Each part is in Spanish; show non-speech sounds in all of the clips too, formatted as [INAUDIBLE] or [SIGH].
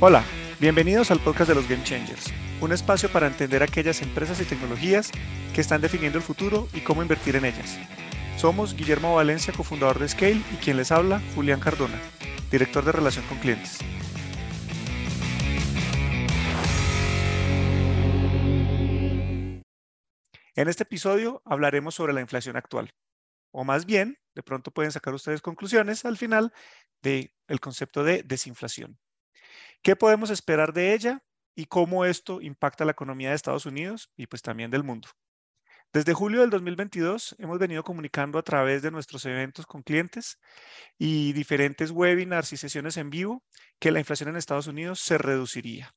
Hola, bienvenidos al podcast de los Game Changers, un espacio para entender aquellas empresas y tecnologías que están definiendo el futuro y cómo invertir en ellas. Somos Guillermo Valencia, cofundador de Scale, y quien les habla, Julián Cardona, director de relación con clientes. En este episodio hablaremos sobre la inflación actual, o más bien, de pronto pueden sacar ustedes conclusiones al final del concepto de desinflación. ¿Qué podemos esperar de ella y cómo esto impacta la economía de Estados Unidos y pues también del mundo? Desde julio del 2022 hemos venido comunicando a través de nuestros eventos con clientes y diferentes webinars y sesiones en vivo que la inflación en Estados Unidos se reduciría.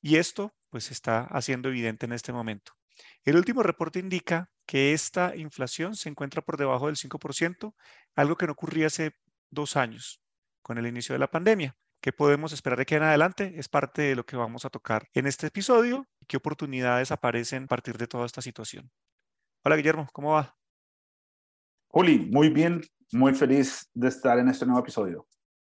Y esto pues está haciendo evidente en este momento. El último reporte indica que esta inflación se encuentra por debajo del 5%, algo que no ocurría hace dos años con el inicio de la pandemia. ¿Qué podemos esperar de aquí en adelante? Es parte de lo que vamos a tocar en este episodio y qué oportunidades aparecen a partir de toda esta situación. Hola Guillermo, ¿cómo va? Juli, muy bien, muy feliz de estar en este nuevo episodio.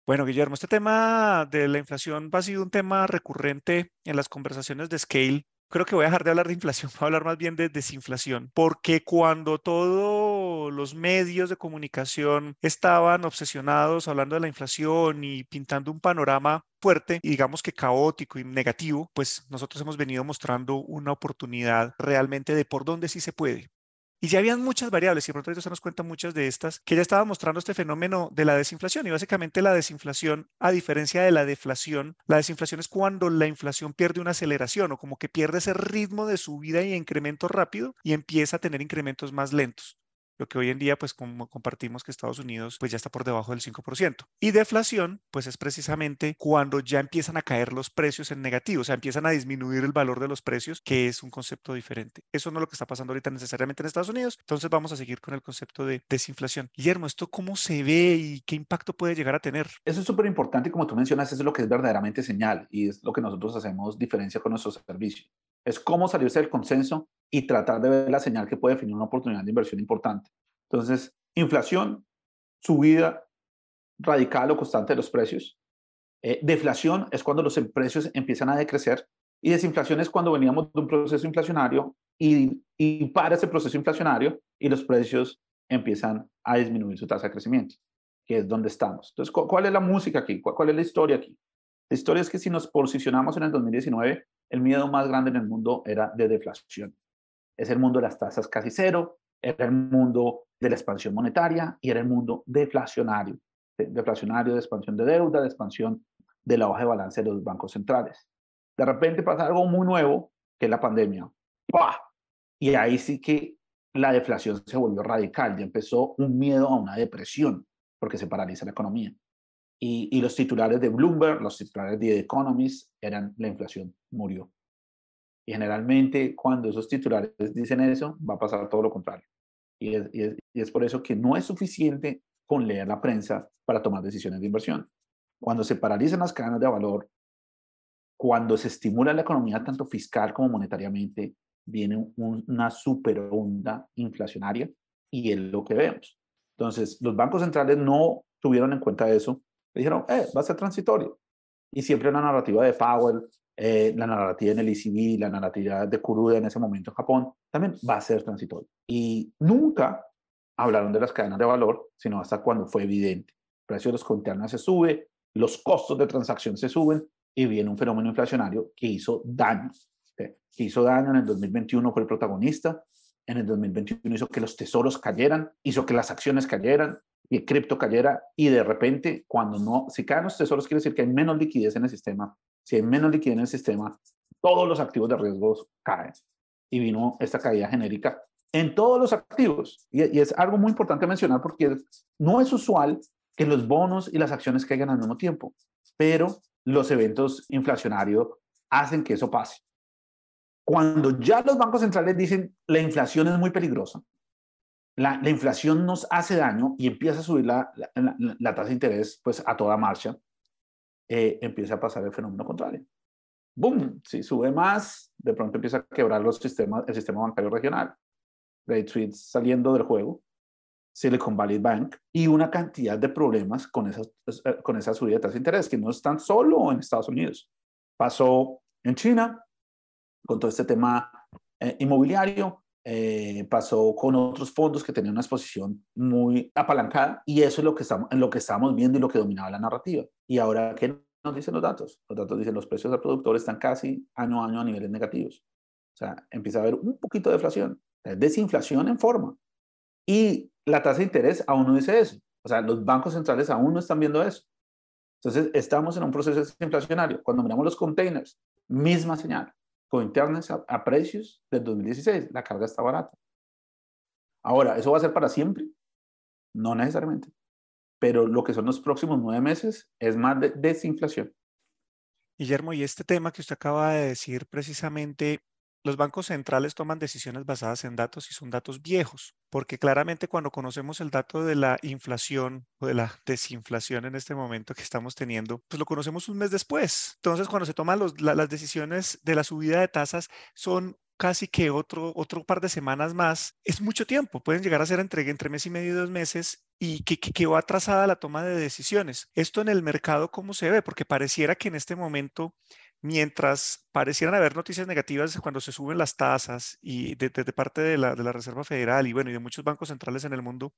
Bueno, Guillermo, este tema de la inflación ha sido un tema recurrente en las conversaciones de Scale creo que voy a dejar de hablar de inflación, [LAUGHS] voy a hablar más bien de desinflación, porque cuando todos los medios de comunicación estaban obsesionados hablando de la inflación y pintando un panorama fuerte y digamos que caótico y negativo, pues nosotros hemos venido mostrando una oportunidad realmente de por dónde sí se puede. Y ya habían muchas variables, y de pronto se nos cuentan muchas de estas, que ya estaba mostrando este fenómeno de la desinflación. Y básicamente la desinflación, a diferencia de la deflación, la desinflación es cuando la inflación pierde una aceleración o como que pierde ese ritmo de subida y incremento rápido y empieza a tener incrementos más lentos lo que hoy en día, pues como compartimos que Estados Unidos, pues ya está por debajo del 5%. Y deflación, pues es precisamente cuando ya empiezan a caer los precios en negativo, o sea, empiezan a disminuir el valor de los precios, que es un concepto diferente. Eso no es lo que está pasando ahorita necesariamente en Estados Unidos. Entonces vamos a seguir con el concepto de desinflación. Guillermo, ¿esto cómo se ve y qué impacto puede llegar a tener? Eso es súper importante como tú mencionas, eso es lo que es verdaderamente señal y es lo que nosotros hacemos diferencia con nuestros servicios. Es cómo salirse del consenso y tratar de ver la señal que puede definir una oportunidad de inversión importante. Entonces, inflación, subida radical o constante de los precios. Eh, deflación es cuando los precios empiezan a decrecer y desinflación es cuando veníamos de un proceso inflacionario y, y para ese proceso inflacionario y los precios empiezan a disminuir su tasa de crecimiento, que es donde estamos. Entonces, ¿cuál es la música aquí? ¿Cuál, es la historia aquí? La historia es que si nos posicionamos en el 2019, el miedo más grande en el mundo era de deflación. Es el mundo de las tasas casi cero, era el mundo de la expansión monetaria y era el mundo deflacionario, deflacionario de expansión de deuda, de expansión de la hoja de balance de los bancos centrales. De repente pasa algo muy nuevo, que es la pandemia. ¡Pah! Y ahí sí que la deflación se volvió radical, ya empezó un miedo a una depresión, porque se paraliza la economía. Y, los titulares de Bloomberg, los titulares de The Economist, eran la inflación murió. Y generalmente cuando esos titulares dicen eso, va a pasar todo lo contrario. Y es, y, es, por eso que no es suficiente con leer la prensa para tomar decisiones de inversión. Cuando se paralizan las cadenas de valor, cuando se estimula la economía tanto fiscal como monetariamente, viene una super onda inflacionaria y es lo que vemos. Entonces, los bancos centrales no tuvieron en cuenta eso. Dijeron, eh, va a ser transitorio. Y siempre una narrativa de Powell, eh, la narrativa en el ECB, la narrativa de Kuruda en ese momento en Japón, también va a ser transitorio. Y nunca hablaron de las cadenas de valor, sino hasta cuando fue evidente. El precio de los containers se sube, los costos de transacción se suben y viene un fenómeno inflacionario que hizo daño. Que hizo daño en el 2021 fue el protagonista, en el 2021 hizo que los tesoros cayeran, hizo que las acciones cayeran y cripto cayera y de repente cuando no, si caen los tesoros quiere decir que hay menos liquidez en el sistema si hay menos liquidez en el sistema, todos los activos de riesgos caen. Y vino esta caída genérica en todos los activos. Y, es algo muy importante mencionar porque no es usual que los bonos y las acciones caigan al mismo tiempo, pero los eventos inflacionarios hacen que eso pase. Cuando ya los bancos centrales dicen la inflación es muy peligrosa, la, inflación nos hace daño y empieza a subir la, la, tasa de interés pues a toda marcha, eh, empieza a pasar el fenómeno contrario. ¡Boom! Si sube más, de pronto empieza a quebrar los sistemas, el sistema bancario regional. Great Suite saliendo del juego, Silicon Valley Bank y una cantidad de problemas con esa, eh, con esa subida de tasa de interés que no están solo en Estados Unidos, Pasó en China con todo este tema eh, inmobiliario, eh, pasó con otros fondos que tenían una exposición muy apalancada y eso es lo que, estamos, lo que estamos viendo y lo que dominaba la narrativa. Y ahora, ¿qué nos dicen los datos? Los datos dicen los precios al productor están casi año a año a niveles negativos. O sea, empieza a haber un poquito de deflación, desinflación en forma. Y la tasa de interés aún no dice eso. O sea, los bancos centrales aún no están viendo eso. Entonces, estamos en un proceso desinflacionario. Cuando miramos los containers, misma señal con internet a, precios del 2016. La carga está barata. Ahora, ¿eso va a ser para siempre? No necesariamente. Pero lo que son los próximos nueve meses es más de desinflación. Guillermo, y este tema que usted acaba de decir precisamente los bancos centrales toman decisiones basadas en datos y son datos viejos, porque claramente cuando conocemos el dato de la inflación o de la desinflación en este momento que estamos teniendo, pues lo conocemos un mes después. Entonces, cuando se toman las decisiones de la subida de tasas, son casi que otro, otro par de semanas más, es mucho tiempo, pueden llegar a ser entre, entre mes y medio y dos meses y que, que, va atrasada la toma de decisiones. Esto en el mercado, ¿cómo se ve? Porque pareciera que en este momento mientras parecieran haber noticias negativas cuando se suben las tasas y de, parte de la, Reserva Federal y bueno, y de muchos bancos centrales en el mundo.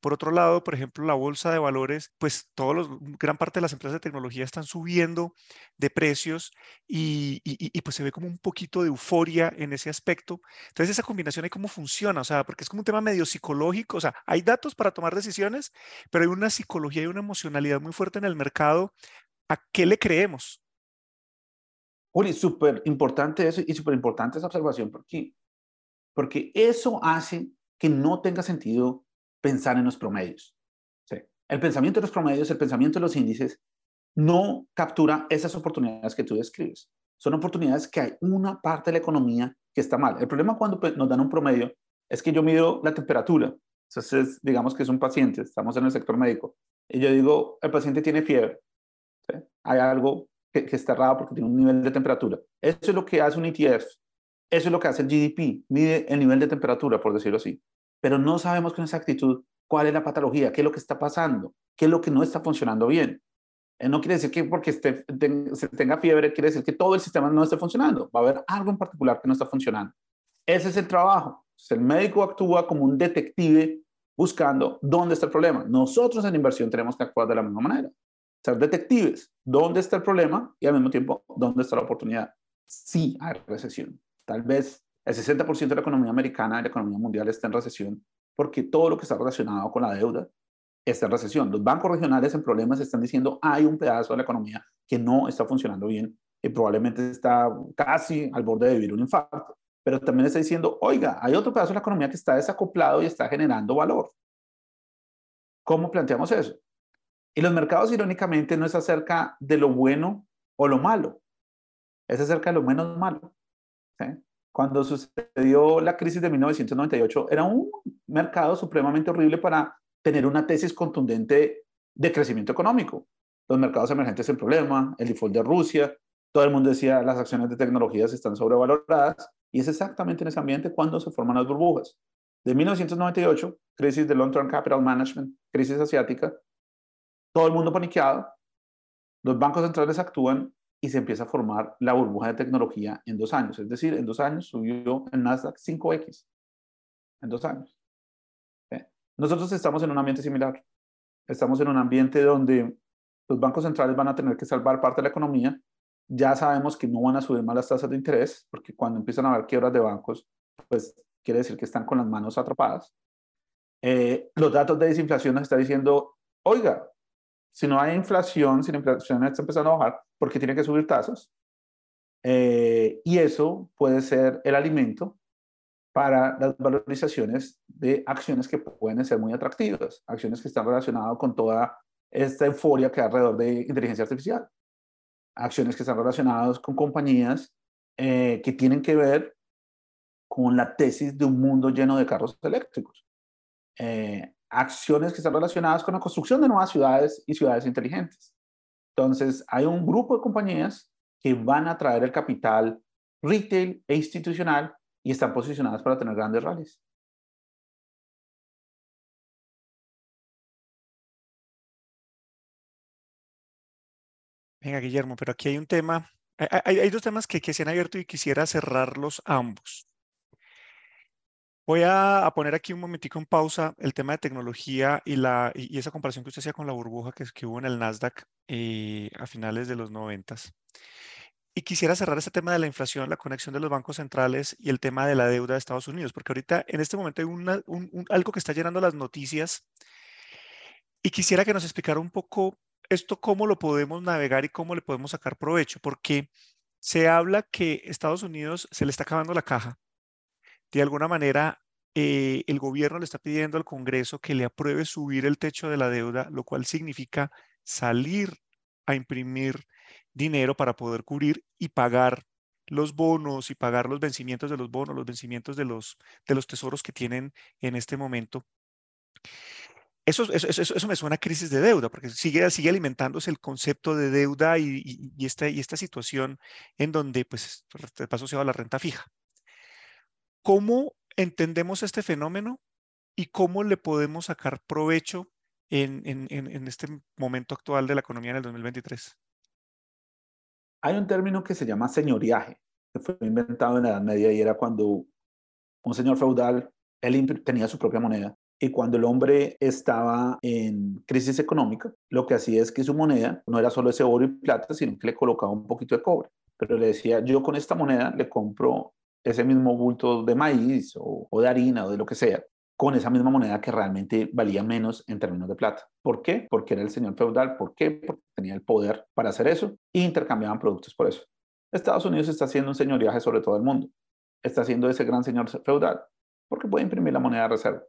Por otro lado, por ejemplo, la bolsa de valores, pues todos gran parte de las empresas de tecnología están subiendo de precios y, y, pues se ve como un poquito de euforia en ese aspecto. Entonces, esa combinación ahí cómo funciona, o sea, porque es como un tema medio psicológico, o sea, hay datos para tomar decisiones, pero hay una psicología y una emocionalidad muy fuerte en el mercado. ¿A qué le creemos? Uri, súper importante eso y súper importante esa observación porque, porque eso hace que no tenga sentido pensar en los promedios. El pensamiento de los promedios, el pensamiento de los índices, no captura esas oportunidades que tú describes. Son oportunidades que hay una parte de la economía que está mal. El problema cuando pues, nos dan un promedio es que yo mido la temperatura. Entonces, digamos que es un paciente, estamos en el sector médico, y yo digo, el paciente tiene fiebre. Hay algo que, está errado porque tiene un nivel de temperatura. Eso es lo que hace un ETF. Eso es lo que hace el GDP. Mide el nivel de temperatura, por decirlo así. Pero no sabemos con exactitud cuál es la patología, qué es lo que está pasando, qué es lo que no está funcionando bien. Eh, no quiere decir que porque esté, se tenga fiebre, quiere decir que todo el sistema no esté funcionando. Va a haber algo en particular que no está funcionando. Ese es el trabajo. El médico actúa como un detective buscando dónde está el problema. Nosotros en inversión tenemos que actuar de la misma manera ser detectives. ¿Dónde está el problema? Y al mismo tiempo, ¿dónde está la oportunidad? Sí hay recesión. Tal vez el 60% de la economía americana y la economía mundial está en recesión porque todo lo que está relacionado con la deuda está en recesión. Los bancos regionales en problemas están diciendo hay un pedazo de la economía que no está funcionando bien y probablemente está casi al borde de vivir un infarto. Pero también está diciendo, oiga, hay otro pedazo de la economía que está desacoplado y está generando valor. ¿Cómo planteamos eso? Y los mercados, irónicamente, no es acerca de lo bueno o lo malo, es acerca de lo menos malo. Cuando sucedió la crisis de 1998, era un mercado supremamente horrible para tener una tesis contundente de crecimiento económico. Los mercados emergentes en problema, el default de Rusia, todo el mundo decía las acciones de tecnologías están sobrevaloradas y es exactamente en ese ambiente cuando se forman las burbujas. De 1998, crisis de Long Term Capital Management, crisis asiática, todo el mundo paniqueado, los bancos centrales actúan y se empieza a formar la burbuja de tecnología en dos años. Es decir, en dos años subió el Nasdaq 5X. En dos años. Nosotros estamos en un ambiente similar. Estamos en un ambiente donde los bancos centrales van a tener que salvar parte de la economía. Ya sabemos que no van a subir más las tasas de interés, porque cuando empiezan a haber quiebras de bancos, pues quiere decir que están con las manos atrapadas. Eh, los datos de desinflación nos están diciendo, oiga, si no hay inflación, si la inflación está empezando a bajar, ¿por qué tiene que subir tasas? Eh, y eso puede ser el alimento para las valorizaciones de acciones que pueden ser muy atractivas, acciones que están relacionadas con toda esta euforia que hay alrededor de inteligencia artificial, acciones que están relacionadas con compañías eh, que tienen que ver con la tesis de un mundo lleno de carros eléctricos. Eh, acciones que están relacionadas con la construcción de nuevas ciudades y ciudades inteligentes. Entonces, hay un grupo de compañías que van a traer el capital retail e institucional y están posicionadas para tener grandes rallies. Venga, Guillermo, pero aquí hay un tema Hay, dos temas que, que se han abierto y quisiera cerrarlos ambos. Voy a, poner aquí un momentico en pausa el tema de tecnología y, la, y, esa comparación que usted hacía con la burbuja que, que hubo en el Nasdaq eh, a finales de los noventas. Y quisiera cerrar este tema de la inflación, la conexión de los bancos centrales y el tema de la deuda de Estados Unidos, porque ahorita en este momento hay un, algo que está llenando las noticias y quisiera que nos explicara un poco esto, cómo lo podemos navegar y cómo le podemos sacar provecho, porque se habla que Estados Unidos se le está acabando la caja de alguna manera eh, el gobierno le está pidiendo al Congreso que le apruebe subir el techo de la deuda, lo cual significa salir a imprimir dinero para poder cubrir y pagar los bonos y pagar los vencimientos de los bonos, los vencimientos de los, de los tesoros que tienen en este momento. Eso, eso, me suena a crisis de deuda, porque sigue, sigue alimentándose el concepto de deuda y, esta, y esta situación en donde pues, está asociado a la renta fija. ¿Cómo entendemos este fenómeno y cómo le podemos sacar provecho en, este momento actual de la economía en el 2023? Hay un término que se llama señoriaje, que fue inventado en la Edad Media y era cuando un señor feudal, él tenía su propia moneda y cuando el hombre estaba en crisis económica, lo que hacía es que su moneda no era solo ese oro y plata, sino que le colocaba un poquito de cobre. Pero le decía, yo con esta moneda le compro ese mismo bulto de maíz o, de harina o de lo que sea, con esa misma moneda que realmente valía menos en términos de plata. ¿Por qué? Porque era el señor feudal. ¿Por qué? Porque tenía el poder para hacer eso e intercambiaban productos por eso. Estados Unidos está haciendo un señoriaje sobre todo el mundo. Está haciendo ese gran señor feudal porque puede imprimir la moneda de reserva.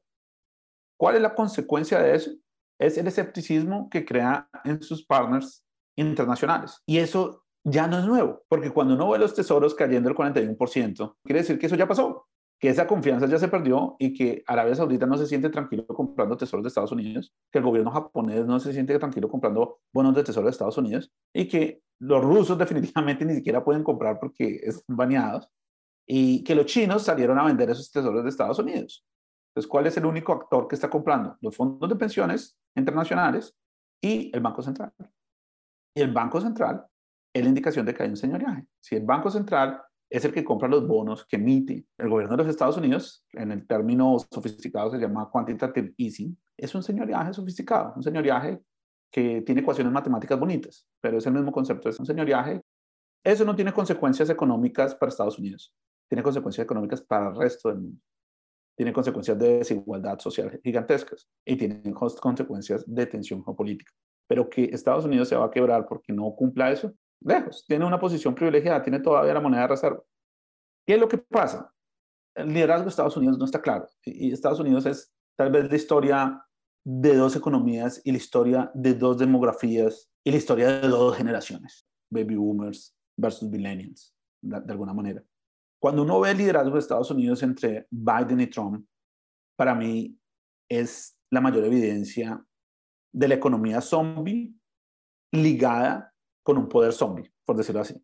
¿Cuál es la consecuencia de eso? Es el escepticismo que crea en sus partners internacionales. Y eso ya no es nuevo, porque cuando uno ve los tesoros cayendo el 41%, quiere decir que eso ya pasó, que esa confianza ya se perdió y que Arabia Saudita no se siente tranquilo comprando tesoros de Estados Unidos, que el gobierno japonés no se siente tranquilo comprando bonos de tesoro de Estados Unidos y que los rusos [LAUGHS] definitivamente ni siquiera pueden comprar porque están baneados y que los chinos salieron a vender esos tesoros de Estados Unidos. Entonces, ¿cuál es el único actor que está comprando? Los fondos de pensiones internacionales y el Banco Central. Y el Banco Central es la indicación de que hay un señoriaje. Si el Banco Central es el que compra los bonos que emite el gobierno de los Estados Unidos, en el término sofisticado se llama quantitative easing, es un señoriaje sofisticado, un señoriaje que tiene ecuaciones matemáticas bonitas, pero es el mismo concepto, es un señoriaje. Eso no tiene consecuencias económicas para Estados Unidos, tiene consecuencias económicas para el resto del mundo. Tiene consecuencias de desigualdad social gigantescas y tiene consecuencias de tensión geopolítica. Pero que Estados Unidos se va a quebrar porque no cumpla eso, lejos, tiene una posición privilegiada, tiene todavía la moneda de reserva. ¿Qué es lo que pasa? El liderazgo de Estados Unidos no está claro y Estados Unidos es tal vez la historia de dos economías y la historia de dos demografías y la historia de dos generaciones, baby boomers versus millennials, de, alguna manera. Cuando uno ve el liderazgo de Estados Unidos entre Biden y Trump, para mí es la mayor evidencia de la economía zombie ligada con un poder zombie, por decirlo así.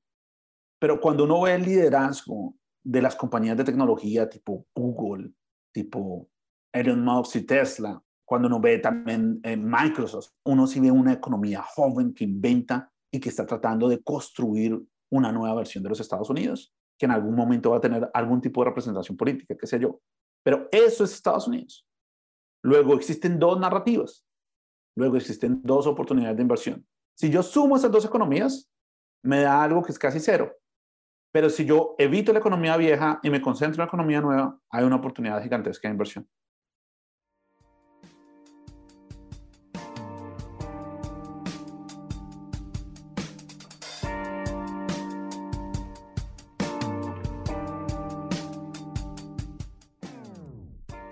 Pero cuando uno ve el liderazgo de las compañías de tecnología tipo Google, tipo Elon Musk y Tesla, cuando uno ve también eh, Microsoft, uno sí ve una economía joven que inventa y que está tratando de construir una nueva versión de los Estados Unidos, que en algún momento va a tener algún tipo de representación política, qué sé yo. Pero eso es Estados Unidos. Luego existen dos narrativas. Luego existen dos oportunidades de inversión. Si yo sumo esas dos economías, me da algo que es casi cero. Pero si yo evito la economía vieja y me concentro en la economía nueva, hay una oportunidad gigantesca de inversión.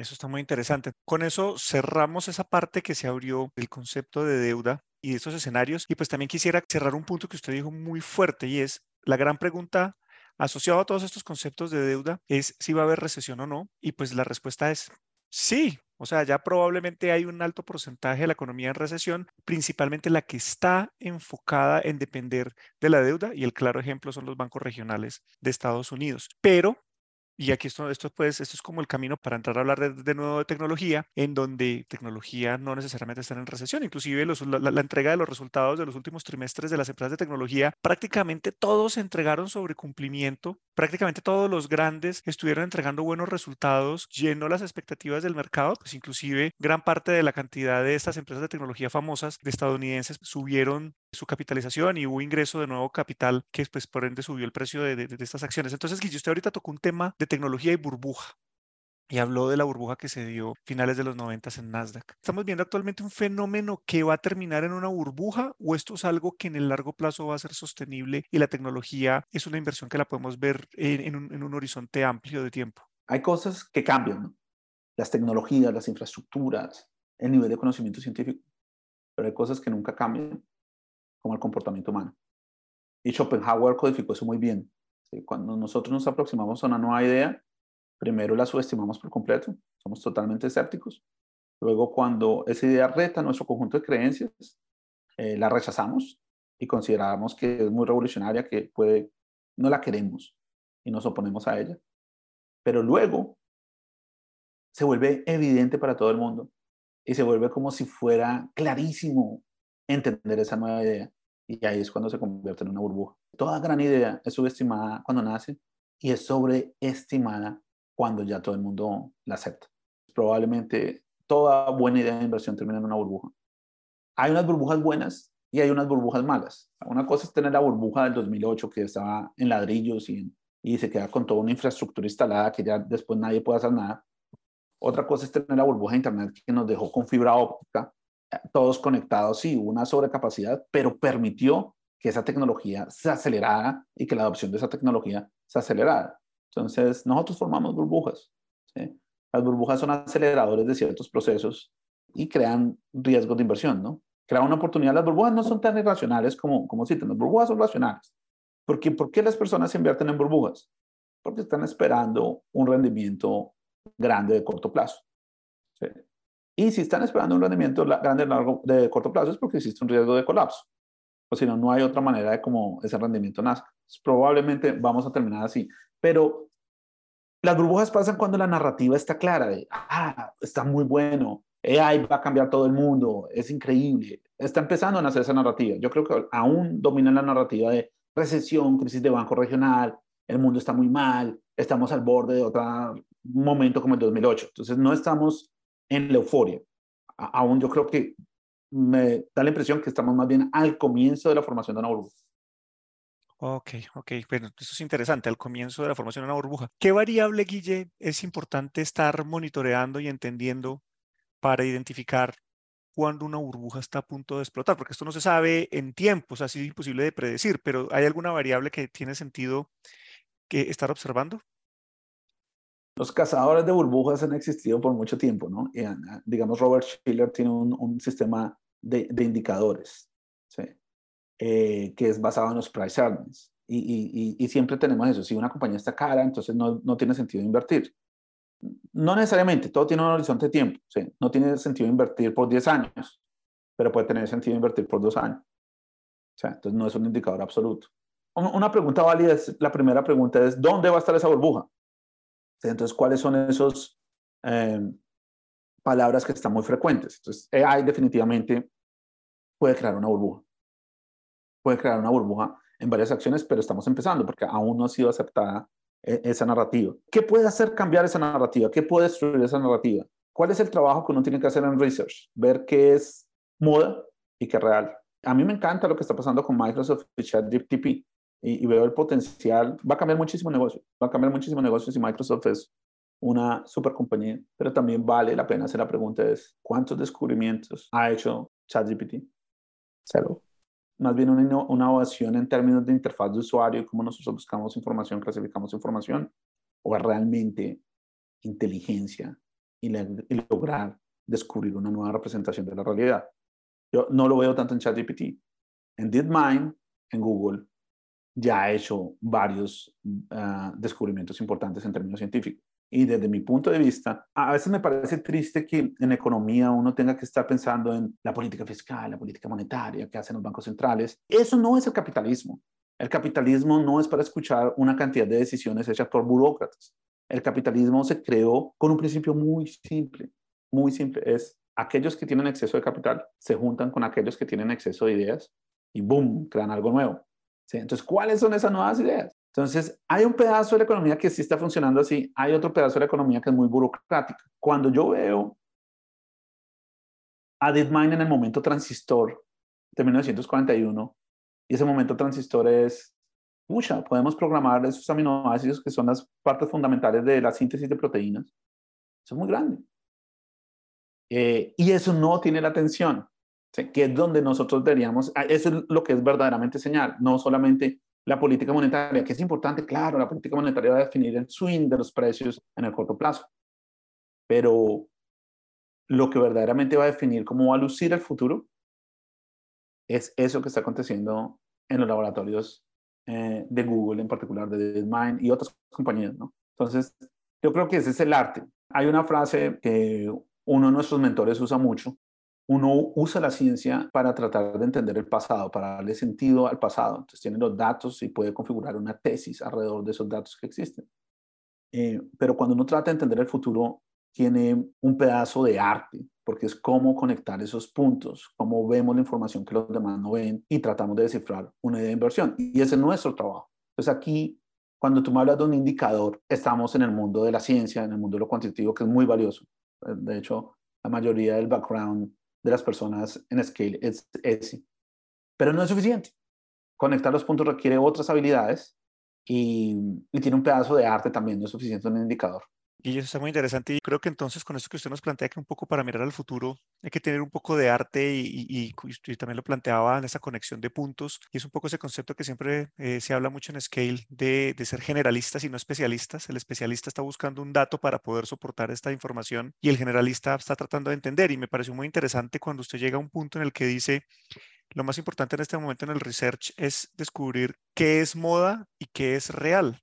Eso está muy interesante. Con eso cerramos esa parte que se abrió del concepto de deuda y de estos escenarios. Y pues también quisiera cerrar un punto que usted dijo muy fuerte y es la gran pregunta asociado a todos estos conceptos de deuda es si va a haber recesión o no. Y pues la respuesta es sí. O sea, ya probablemente hay un alto porcentaje de la economía en recesión, principalmente la que está enfocada en depender de la deuda y el claro ejemplo son los bancos regionales de Estados Unidos. Pero y aquí esto, esto, pues, esto es como el camino para entrar a hablar de, nuevo de tecnología, en donde tecnología no necesariamente está en recesión. Inclusive la, entrega de los resultados de los últimos trimestres de las empresas de tecnología, prácticamente todos se entregaron sobre cumplimiento. Prácticamente todos los grandes estuvieron entregando buenos resultados, llenó las expectativas del mercado, pues inclusive gran parte de la cantidad de estas empresas de tecnología famosas de estadounidenses subieron su capitalización y hubo ingreso de nuevo capital que pues por ende subió el precio de, estas acciones. Entonces, Guille, usted ahorita tocó un tema de tecnología y burbuja y habló de la burbuja que se dio finales de los 90 en Nasdaq. ¿Estamos viendo actualmente un fenómeno que va a terminar en una burbuja o esto es algo que en el largo plazo va a ser sostenible y la tecnología es una inversión que la podemos ver en, un, horizonte amplio de tiempo? Hay cosas que cambian, las tecnologías, las infraestructuras, el nivel de conocimiento científico, pero hay cosas que nunca cambian como el comportamiento humano. Y Schopenhauer codificó eso muy bien. Cuando nosotros nos aproximamos a una nueva idea, primero la subestimamos por completo, somos totalmente escépticos. Luego, cuando esa idea reta nuestro conjunto de creencias, eh, la rechazamos y consideramos que es muy revolucionaria, que puede, no la queremos y nos oponemos a ella. Pero luego se vuelve evidente para todo el mundo y se vuelve como si fuera clarísimo entender esa nueva idea. Y ahí es cuando se convierte en una burbuja. Toda gran idea es subestimada cuando nace y es sobreestimada cuando ya todo el mundo la acepta. Probablemente toda buena idea de inversión termina en una burbuja. Hay unas burbujas buenas y hay unas burbujas malas. Una cosa es tener la burbuja del 2008 que estaba en ladrillos y, y se queda con toda una infraestructura instalada que ya después nadie puede hacer nada. Otra cosa es tener la burbuja de Internet que nos dejó con fibra óptica todos conectados, sí, una sobrecapacidad, pero permitió que esa tecnología se acelerara y que la adopción de esa tecnología se acelerara. Entonces, nosotros formamos burbujas. Las burbujas son aceleradores de ciertos procesos y crean riesgos de inversión, ¿no? Crean una oportunidad. Las burbujas no son tan irracionales como, como citan. Las burbujas son racionales. Porque, ¿Por qué las personas se invierten en burbujas? Porque están esperando un rendimiento grande de corto plazo. ¿sí? Y si están esperando un rendimiento grande largo, de corto plazo es porque existe un riesgo de colapso. O si no, no hay otra manera de cómo ese rendimiento nazca. Probablemente vamos a terminar así. Pero las burbujas pasan cuando la narrativa está clara de, ah, está muy bueno, AI va a cambiar todo el mundo, es increíble. Está empezando a nacer esa narrativa. Yo creo que aún domina la narrativa de recesión, crisis de banco regional, el mundo está muy mal, estamos al borde de otro momento como el 2008. Entonces no estamos en la euforia. aún yo creo que me da la impresión que estamos más bien al comienzo de la formación de una burbuja. Ok, ok, bueno, eso es interesante, al comienzo de la formación de una burbuja. ¿Qué variable, Guille, es importante estar monitoreando y entendiendo para identificar cuando una burbuja está a punto de explotar? Porque esto no se sabe en tiempo, o sea, imposible de predecir, pero ¿hay alguna variable que tiene sentido que estar observando? Los cazadores de burbujas han existido por mucho tiempo, ¿no? Ah, digamos, Robert Schiller tiene un, sistema de, indicadores, ¿sí? Eh, que es basado en los price earnings. Y, y, siempre tenemos eso. Si una compañía está cara, entonces no, no, tiene sentido invertir. No necesariamente, todo tiene un horizonte de tiempo. ¿sí? No tiene sentido invertir por 10 años, pero puede tener sentido invertir por 2 años. Entonces no es un indicador absoluto. Una pregunta válida es, la primera pregunta es, ¿dónde va a estar esa burbuja? Entonces, ¿cuáles son esos em, palabras que están muy frecuentes? Entonces, AI definitivamente puede crear una burbuja. Puede crear una burbuja en varias acciones, pero estamos empezando porque aún no ha sido aceptada e, esa narrativa. ¿Qué puede hacer cambiar esa narrativa? ¿Qué puede destruir esa narrativa? ¿Cuál es el trabajo que uno tiene que hacer en research? Ver qué es moda y qué es real. A mí me encanta lo que está pasando con Microsoft y ChatGPT y, veo el potencial. Va a cambiar muchísimo negocio, va a cambiar muchísimo negocio si Microsoft es una super compañía, pero también vale la pena hacer la pregunta es, ¿cuántos descubrimientos ha hecho ChatGPT? Cero. Más bien una, una innovación en términos de interfaz de usuario cómo nosotros buscamos información, clasificamos información, o es realmente inteligencia y, y lograr descubrir una nueva representación de la realidad. Yo no lo veo tanto en ChatGPT. En DeepMind, en Google, ya ha hecho varios ah, descubrimientos importantes en términos científicos. Y desde mi punto de vista, a veces me parece triste que en economía uno tenga que estar pensando en la política fiscal, la política monetaria que hacen los bancos centrales. Eso no es el capitalismo. El capitalismo no es para escuchar una cantidad de decisiones hechas por burócratas. El capitalismo se creó con un principio muy simple, muy simple. Es aquellos que tienen exceso de capital se juntan con aquellos que tienen exceso de ideas y boom, crean algo nuevo. ¿Sí? Entonces, ¿cuáles son esas nuevas ideas? Entonces, hay un pedazo de la economía que sí está funcionando así, hay otro pedazo de la economía que es muy burocrática. Cuando yo veo a DeepMind en el momento transistor de 1941, y ese momento transistor es, pucha, podemos programar esos aminoácidos que son las partes fundamentales de la síntesis de proteínas. Eso es muy grande. Eh, y eso no tiene la atención, que es donde nosotros deberíamos, ah, eso es lo que es verdaderamente señal, no solamente la política monetaria, que es importante, claro, la política monetaria va a definir el swing de los precios en el corto plazo, pero lo que verdaderamente va a definir cómo va a lucir el futuro es eso que está aconteciendo en los laboratorios eh, de Google, en particular de DeepMind y otras compañías, ¿no? Entonces, yo creo que ese es el arte. Hay una frase que uno de nuestros mentores usa mucho, uno usa la ciencia para tratar de entender el pasado, para darle sentido al pasado. Entonces tiene los datos y puede configurar una tesis alrededor de esos datos que existen. Eh, pero cuando uno trata de entender el futuro, tiene un pedazo de arte, porque es cómo conectar esos puntos, cómo vemos la información que los demás no ven y tratamos de descifrar una idea de inversión. Y ese es nuestro trabajo. Entonces aquí, cuando tú me hablas de un indicador, estamos en el mundo de la ciencia, en el mundo de lo cuantitativo, que es muy valioso. De hecho, la mayoría del background de las personas en Scale es ese. Pero no es suficiente. Conectar los puntos requiere otras habilidades y, y tiene un pedazo de arte también, no es suficiente un indicador. Y eso está muy interesante. Y creo que entonces con esto que usted nos plantea que un poco para mirar al futuro hay que tener un poco de arte y, y, también lo planteaba en esa conexión de puntos. Y es un poco ese concepto que siempre eh, se habla mucho en Scale de, de, ser generalistas y no especialistas. El especialista está buscando un dato para poder soportar esta información y el generalista está tratando de entender. Y me pareció muy interesante cuando usted llega a un punto en el que dice, lo más importante en este momento en el research es descubrir qué es moda y qué es real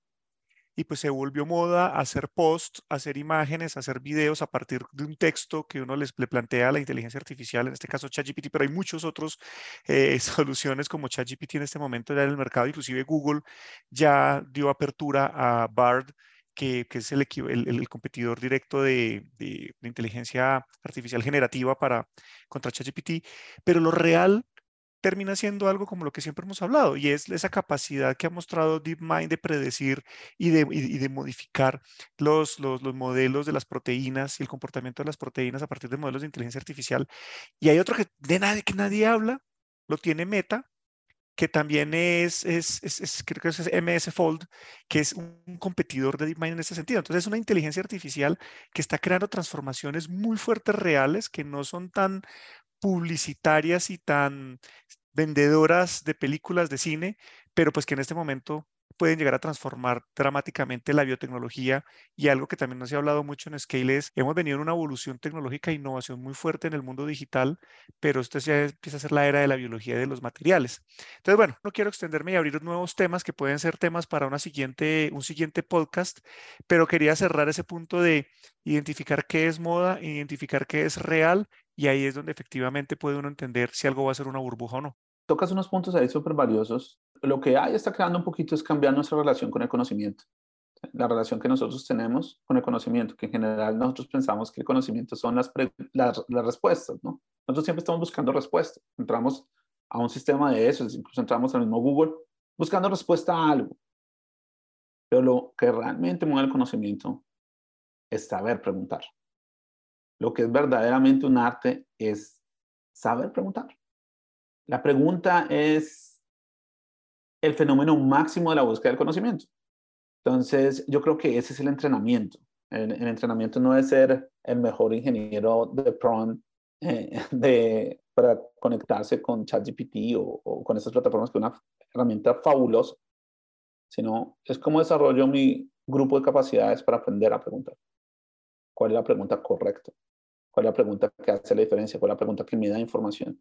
y pues se volvió moda hacer posts, hacer imágenes, hacer videos a partir de un texto que uno les, le plantea a la inteligencia artificial, en este caso ChatGPT, pero hay muchos otros eh, [LAUGHS] soluciones como ChatGPT en este momento ya en el mercado, inclusive Google ya dio apertura a Bard, que, es el, el, competidor directo de, de, de, inteligencia artificial generativa para contra ChatGPT, pero lo real termina siendo algo como lo que siempre hemos hablado, y es esa capacidad que ha mostrado DeepMind de predecir y de, y de modificar los, los, los, modelos de las proteínas y el comportamiento de las proteínas a partir de modelos de inteligencia artificial. Y hay otro que de nadie, que nadie habla, lo tiene Meta, que también es, es, es, creo que es MS Fold, que es un competidor de DeepMind en ese sentido. Entonces es una inteligencia artificial que está creando transformaciones muy fuertes, reales, que no son tan publicitarias y tan vendedoras de películas de cine, pero pues que en este momento pueden llegar a transformar dramáticamente la biotecnología y algo que también nos ha hablado mucho en Scale es, hemos venido en una evolución tecnológica e innovación muy fuerte en el mundo digital, pero esto ya empieza a ser la era de la biología y de los materiales. Entonces, bueno, no quiero extenderme y abrir nuevos temas que pueden ser temas para una siguiente, un siguiente podcast, pero quería cerrar ese punto de identificar qué es moda, identificar qué es real y ahí es donde efectivamente puede uno entender si algo va a ser una burbuja o no. Tocas unos puntos ahí súper valiosos. Lo que hay está creando un poquito es cambiar nuestra relación con el conocimiento. La relación que nosotros tenemos con el conocimiento, que en general nosotros pensamos que el conocimiento son las, las, las respuestas, ¿no? Nosotros siempre estamos buscando respuestas. Entramos a un sistema de esos, incluso entramos al mismo Google buscando respuesta a algo. Pero lo que realmente mueve el conocimiento es saber preguntar. Lo que es verdaderamente un arte es saber preguntar. La pregunta es el fenómeno máximo de la búsqueda del conocimiento. Entonces, yo creo que ese es el entrenamiento. El, entrenamiento no es ser el mejor ingeniero de PRON eh, [LAUGHS] de, para conectarse con ChatGPT o, o con esas plataformas que es una herramienta fabulosa, sino es cómo desarrollo mi grupo de capacidades para aprender a preguntar. ¿Cuál es la pregunta correcta? ¿Cuál es la pregunta que hace la diferencia? ¿Cuál es la pregunta que me da información?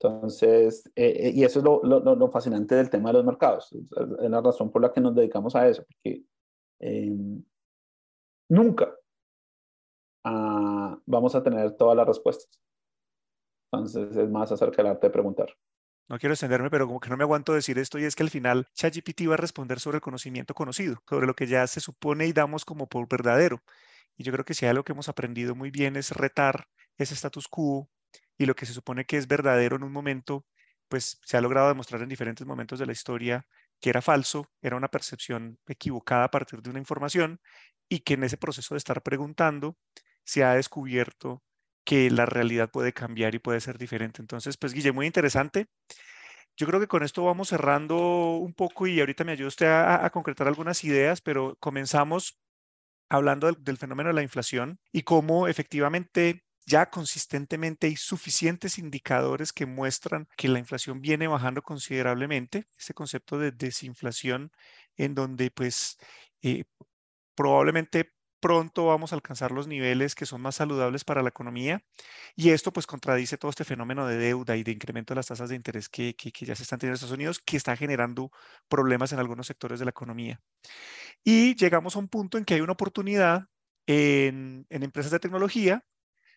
Entonces, eh, eh, y eso es lo, lo, lo, fascinante del tema de los mercados. Es la razón por la que nos dedicamos a eso, porque em, nunca ah, vamos a tener todas las respuestas. Entonces, es más acerca del arte de preguntar. No quiero extenderme, pero como que no me aguanto decir esto y es que al final ChatGPT va a responder sobre el conocimiento conocido, sobre lo que ya se supone y damos como por verdadero. Y yo creo que si hay algo que hemos aprendido muy bien es retar ese status quo y lo que se supone que es verdadero en un momento, pues se ha logrado demostrar en diferentes momentos de la historia que era falso, era una percepción equivocada a partir de una información y que en ese proceso de estar preguntando se ha descubierto que la realidad puede cambiar y puede ser diferente. Entonces, pues Guille, muy interesante. Yo creo que con esto vamos cerrando un poco y ahorita me ayuda usted a, concretar algunas ideas, pero comenzamos hablando del, fenómeno de la inflación y cómo efectivamente ya consistentemente hay suficientes indicadores que muestran que la inflación viene bajando considerablemente. Ese concepto de desinflación en donde pues eh, probablemente pronto vamos a alcanzar los niveles que son más saludables para la economía. Y esto pues contradice todo este fenómeno de deuda y de incremento de las tasas de interés que, ya se están teniendo en Estados Unidos, que está generando problemas en algunos sectores de la economía. Y llegamos a un punto en que hay una oportunidad en, empresas de tecnología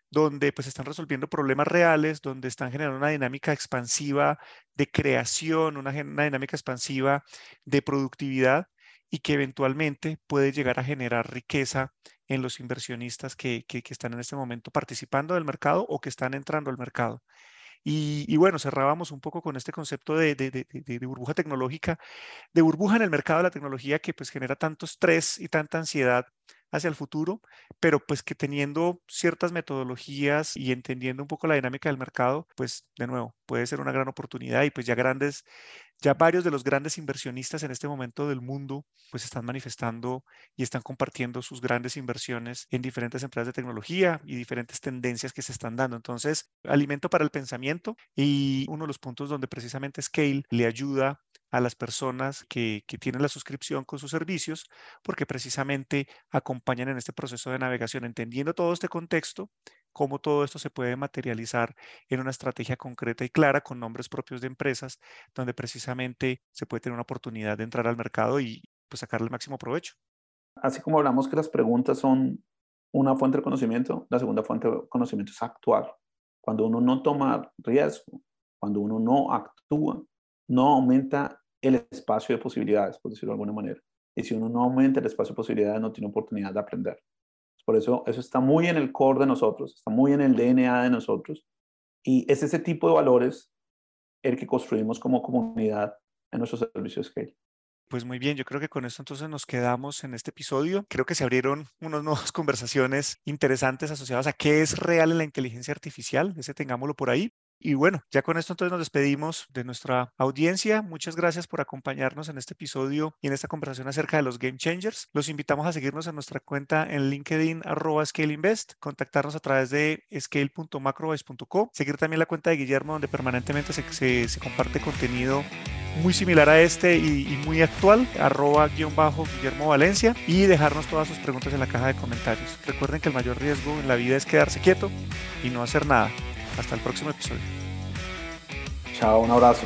donde pues están resolviendo problemas reales, donde están generando una dinámica expansiva de creación, una dinámica expansiva de productividad y que eventualmente puede llegar a generar riqueza en los inversionistas que, están en este momento participando del mercado o que están entrando al mercado. Y, bueno, cerrábamos un poco con este concepto de, de, burbuja tecnológica, de burbuja en el mercado de la tecnología que pues genera tanto estrés y tanta ansiedad hacia el futuro, pero pues que teniendo ciertas metodologías y entendiendo un poco la dinámica del mercado, pues de nuevo puede ser una gran oportunidad y pues ya grandes, ya varios de los grandes inversionistas en este momento del mundo pues están manifestando y están compartiendo sus grandes inversiones en diferentes empresas de tecnología y diferentes tendencias que se están dando. Entonces, alimento para el pensamiento y uno de los puntos donde precisamente Scale le ayuda a las personas que, tienen la suscripción con sus servicios, porque precisamente acompañan en este proceso de navegación, entendiendo todo este contexto, cómo todo esto se puede materializar en una estrategia concreta y clara con nombres propios de empresas, donde precisamente se puede tener una oportunidad de entrar al mercado y pues, sacarle el máximo provecho. Así como hablamos que las preguntas son una fuente de conocimiento, la segunda fuente de conocimiento es actuar. Cuando uno no toma riesgo, cuando uno no actúa, no aumenta el espacio de posibilidades, por decirlo de alguna manera. Y si uno no aumenta el espacio de posibilidades, no tiene oportunidad de aprender. Por eso eso está muy en el core de nosotros, está muy en el DNA de nosotros. Y es ese tipo de valores el que construimos como comunidad en nuestro servicio Scale. Pues muy bien, yo creo que con esto entonces nos quedamos en este episodio. Creo que se abrieron unas nuevas [LAUGHS] conversaciones interesantes asociadas a qué es real en la inteligencia artificial. Ese tengámoslo por ahí. Y bueno, ya con esto entonces nos despedimos de nuestra audiencia. Muchas gracias por acompañarnos en este episodio y en esta conversación acerca de los Game Changers. Los invitamos a seguirnos en nuestra cuenta en LinkedIn arroba ScaleInvest, contactarnos a través de scale.macrovice.co, seguir también la cuenta de Guillermo donde permanentemente se, se, comparte contenido muy similar a este y, muy actual, arroba bajo Guillermo Valencia y dejarnos todas sus preguntas en la caja de comentarios. Recuerden que el mayor riesgo en la vida es quedarse quieto y no hacer nada. Hasta el próximo episodio. Chao, un abrazo.